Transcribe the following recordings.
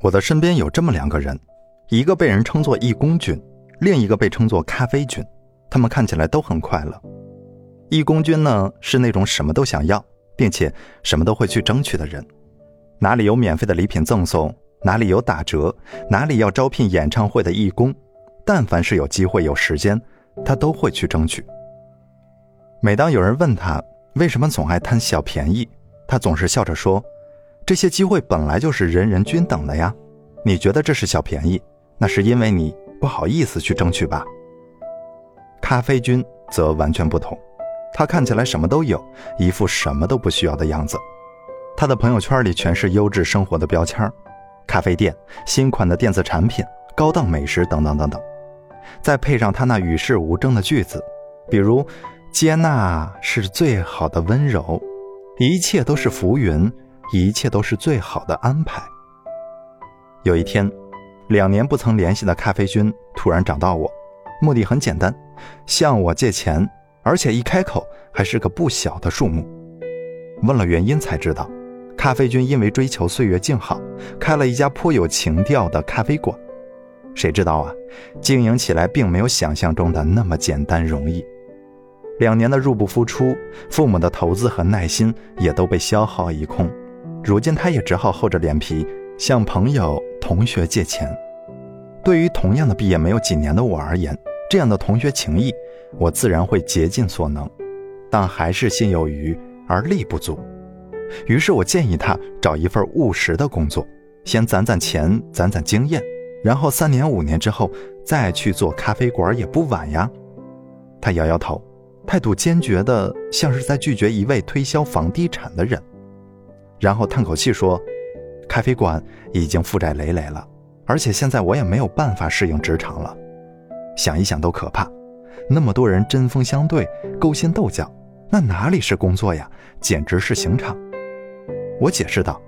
我的身边有这么两个人，一个被人称作义工君，另一个被称作咖啡君。他们看起来都很快乐。义工君呢，是那种什么都想要，并且什么都会去争取的人。哪里有免费的礼品赠送，哪里有打折，哪里要招聘演唱会的义工，但凡是有机会有时间，他都会去争取。每当有人问他为什么总爱贪小便宜，他总是笑着说。这些机会本来就是人人均等的呀，你觉得这是小便宜，那是因为你不好意思去争取吧。咖啡君则完全不同，他看起来什么都有，一副什么都不需要的样子。他的朋友圈里全是优质生活的标签咖啡店、新款的电子产品、高档美食等等等等。再配上他那与世无争的句子，比如“接纳是最好的温柔，一切都是浮云”。一切都是最好的安排。有一天，两年不曾联系的咖啡君突然找到我，目的很简单，向我借钱，而且一开口还是个不小的数目。问了原因才知道，咖啡君因为追求岁月静好，开了一家颇有情调的咖啡馆。谁知道啊，经营起来并没有想象中的那么简单容易。两年的入不敷出，父母的投资和耐心也都被消耗一空。如今，他也只好厚着脸皮向朋友、同学借钱。对于同样的毕业没有几年的我而言，这样的同学情谊，我自然会竭尽所能。但还是心有余而力不足。于是我建议他找一份务实的工作，先攒攒钱、攒攒经验，然后三年、五年之后再去做咖啡馆也不晚呀。他摇摇头，态度坚决的，像是在拒绝一位推销房地产的人。然后叹口气说：“咖啡馆已经负债累累了，而且现在我也没有办法适应职场了。想一想都可怕，那么多人针锋相对、勾心斗角，那哪里是工作呀？简直是刑场。”我解释道：“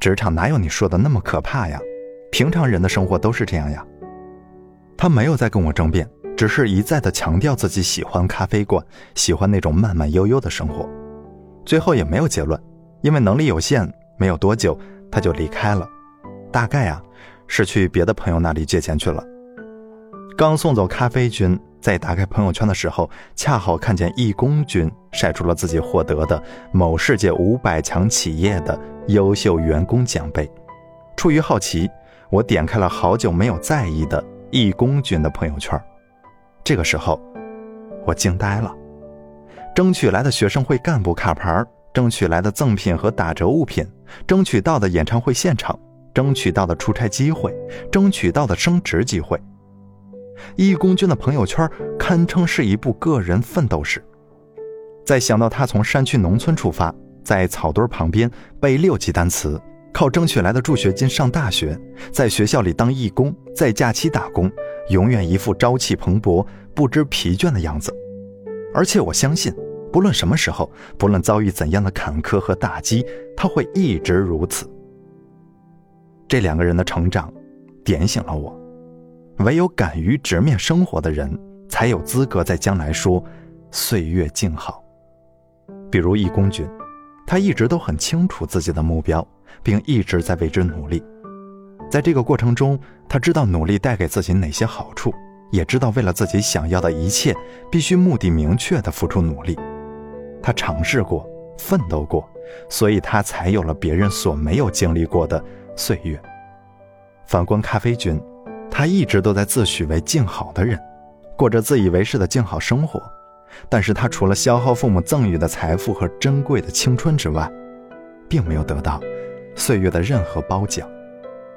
职场哪有你说的那么可怕呀？平常人的生活都是这样呀。”他没有再跟我争辩，只是一再的强调自己喜欢咖啡馆，喜欢那种慢慢悠悠的生活，最后也没有结论。因为能力有限，没有多久他就离开了，大概啊是去别的朋友那里借钱去了。刚送走咖啡君，在打开朋友圈的时候，恰好看见义工君晒出了自己获得的某世界五百强企业的优秀员工奖杯。出于好奇，我点开了好久没有在意的义工君的朋友圈。这个时候，我惊呆了，争取来的学生会干部卡牌争取来的赠品和打折物品，争取到的演唱会现场，争取到的出差机会，争取到的升职机会。义工君的朋友圈堪称是一部个人奋斗史。再想到他从山区农村出发，在草堆旁边背六级单词，靠争取来的助学金上大学，在学校里当义工，在假期打工，永远一副朝气蓬勃、不知疲倦的样子。而且我相信。不论什么时候，不论遭遇怎样的坎坷和打击，他会一直如此。这两个人的成长，点醒了我：唯有敢于直面生活的人，才有资格在将来说“岁月静好”。比如易公君，他一直都很清楚自己的目标，并一直在为之努力。在这个过程中，他知道努力带给自己哪些好处，也知道为了自己想要的一切，必须目的明确的付出努力。他尝试过，奋斗过，所以他才有了别人所没有经历过的岁月。反观咖啡君，他一直都在自诩为静好的人，过着自以为是的静好生活。但是他除了消耗父母赠予的财富和珍贵的青春之外，并没有得到岁月的任何褒奖，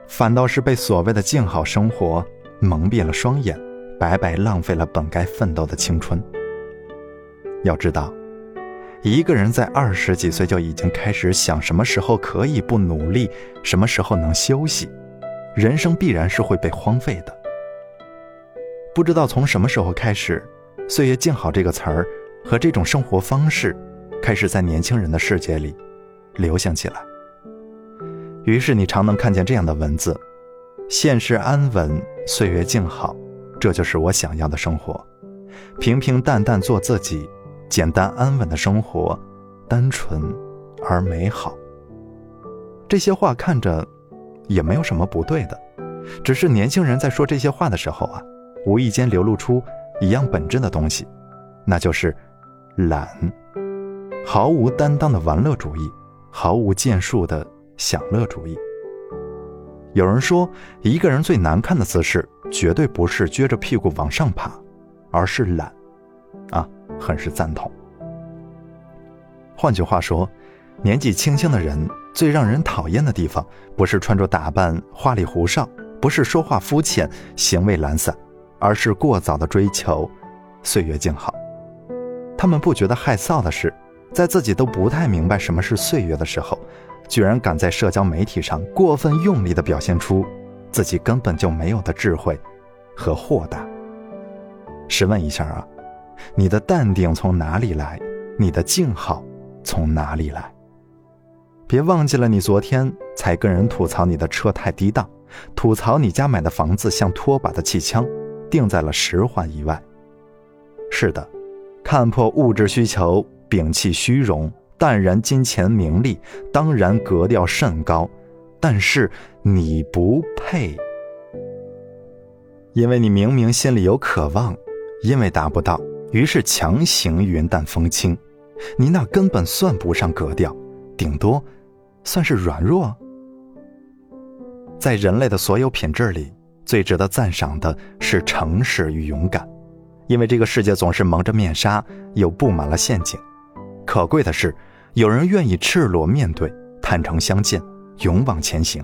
反倒是被所谓的静好生活蒙蔽了双眼，白白浪费了本该奋斗的青春。要知道。一个人在二十几岁就已经开始想什么时候可以不努力，什么时候能休息，人生必然是会被荒废的。不知道从什么时候开始，“岁月静好”这个词儿和这种生活方式，开始在年轻人的世界里流行起来。于是你常能看见这样的文字：“现实安稳，岁月静好，这就是我想要的生活，平平淡淡做自己。”简单安稳的生活，单纯而美好。这些话看着也没有什么不对的，只是年轻人在说这些话的时候啊，无意间流露出一样本质的东西，那就是懒，毫无担当的玩乐主义，毫无建树的享乐主义。有人说，一个人最难看的姿势，绝对不是撅着屁股往上爬，而是懒，很是赞同。换句话说，年纪轻轻的人最让人讨厌的地方，不是穿着打扮花里胡哨，不是说话肤浅、行为懒散，而是过早的追求岁月静好。他们不觉得害臊的是，在自己都不太明白什么是岁月的时候，居然敢在社交媒体上过分用力的表现出自己根本就没有的智慧和豁达。试问一下啊，你的淡定从哪里来？你的静好？从哪里来？别忘记了，你昨天才跟人吐槽你的车太低档，吐槽你家买的房子像拖把的气枪，定在了十环以外。是的，看破物质需求，摒弃虚荣，淡然金钱名利，当然格调甚高。但是你不配，因为你明明心里有渴望，因为达不到，于是强行云淡风轻。你那根本算不上格调，顶多算是软弱。在人类的所有品质里，最值得赞赏的是诚实与勇敢，因为这个世界总是蒙着面纱，又布满了陷阱。可贵的是，有人愿意赤裸面对，坦诚相见，勇往前行。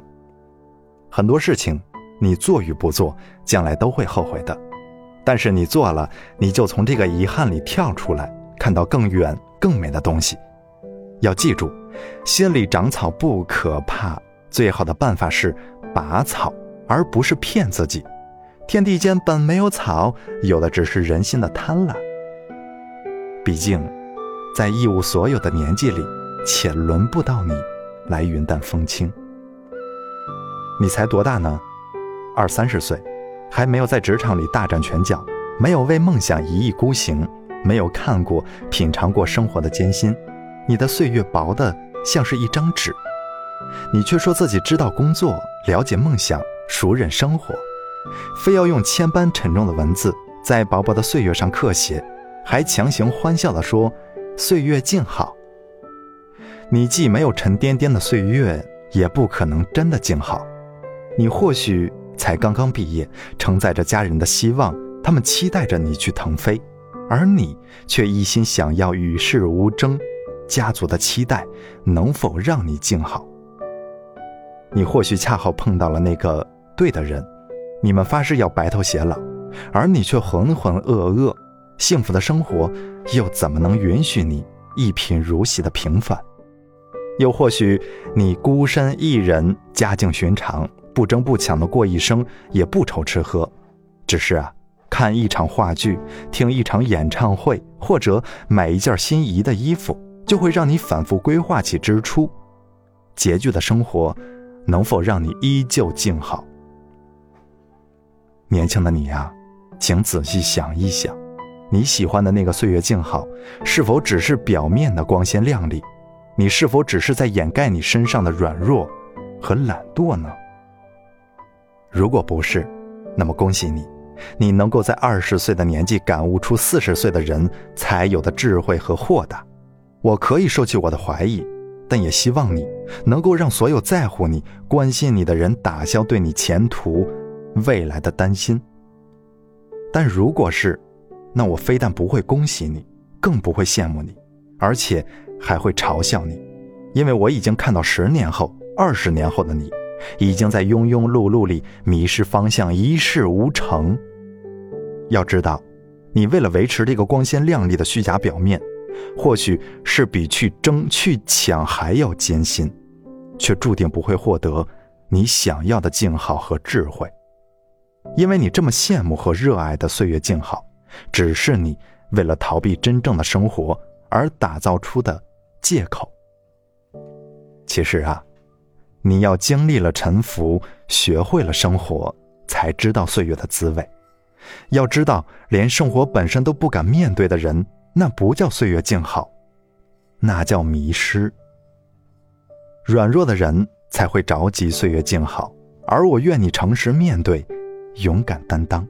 很多事情，你做与不做，将来都会后悔的；但是你做了，你就从这个遗憾里跳出来，看到更远。更美的东西，要记住，心里长草不可怕，最好的办法是拔草，而不是骗自己。天地间本没有草，有的只是人心的贪婪。毕竟，在一无所有的年纪里，且轮不到你来云淡风轻。你才多大呢？二三十岁，还没有在职场里大展拳脚，没有为梦想一意孤行。没有看过、品尝过生活的艰辛，你的岁月薄的像是一张纸，你却说自己知道工作、了解梦想、熟稔生活，非要用千般沉重的文字在薄薄的岁月上刻写，还强行欢笑地说岁月静好。你既没有沉甸甸的岁月，也不可能真的静好。你或许才刚刚毕业，承载着家人的希望，他们期待着你去腾飞。而你却一心想要与世无争，家族的期待能否让你静好？你或许恰好碰到了那个对的人，你们发誓要白头偕老，而你却浑浑噩噩，幸福的生活又怎么能允许你一贫如洗的平凡？又或许你孤身一人，家境寻常，不争不抢的过一生，也不愁吃喝，只是啊。看一场话剧，听一场演唱会，或者买一件心仪的衣服，就会让你反复规划起支出。拮据的生活，能否让你依旧静好？年轻的你呀，请仔细想一想，你喜欢的那个岁月静好，是否只是表面的光鲜亮丽？你是否只是在掩盖你身上的软弱和懒惰呢？如果不是，那么恭喜你。你能够在二十岁的年纪感悟出四十岁的人才有的智慧和豁达，我可以收起我的怀疑，但也希望你能够让所有在乎你、关心你的人打消对你前途、未来的担心。但如果是，那我非但不会恭喜你，更不会羡慕你，而且还会嘲笑你，因为我已经看到十年后、二十年后的你。已经在庸庸碌碌里迷失方向，一事无成。要知道，你为了维持这个光鲜亮丽的虚假表面，或许是比去争去抢还要艰辛，却注定不会获得你想要的静好和智慧。因为你这么羡慕和热爱的岁月静好，只是你为了逃避真正的生活而打造出的借口。其实啊。你要经历了沉浮，学会了生活，才知道岁月的滋味。要知道，连生活本身都不敢面对的人，那不叫岁月静好，那叫迷失。软弱的人才会着急岁月静好，而我愿你诚实面对，勇敢担当。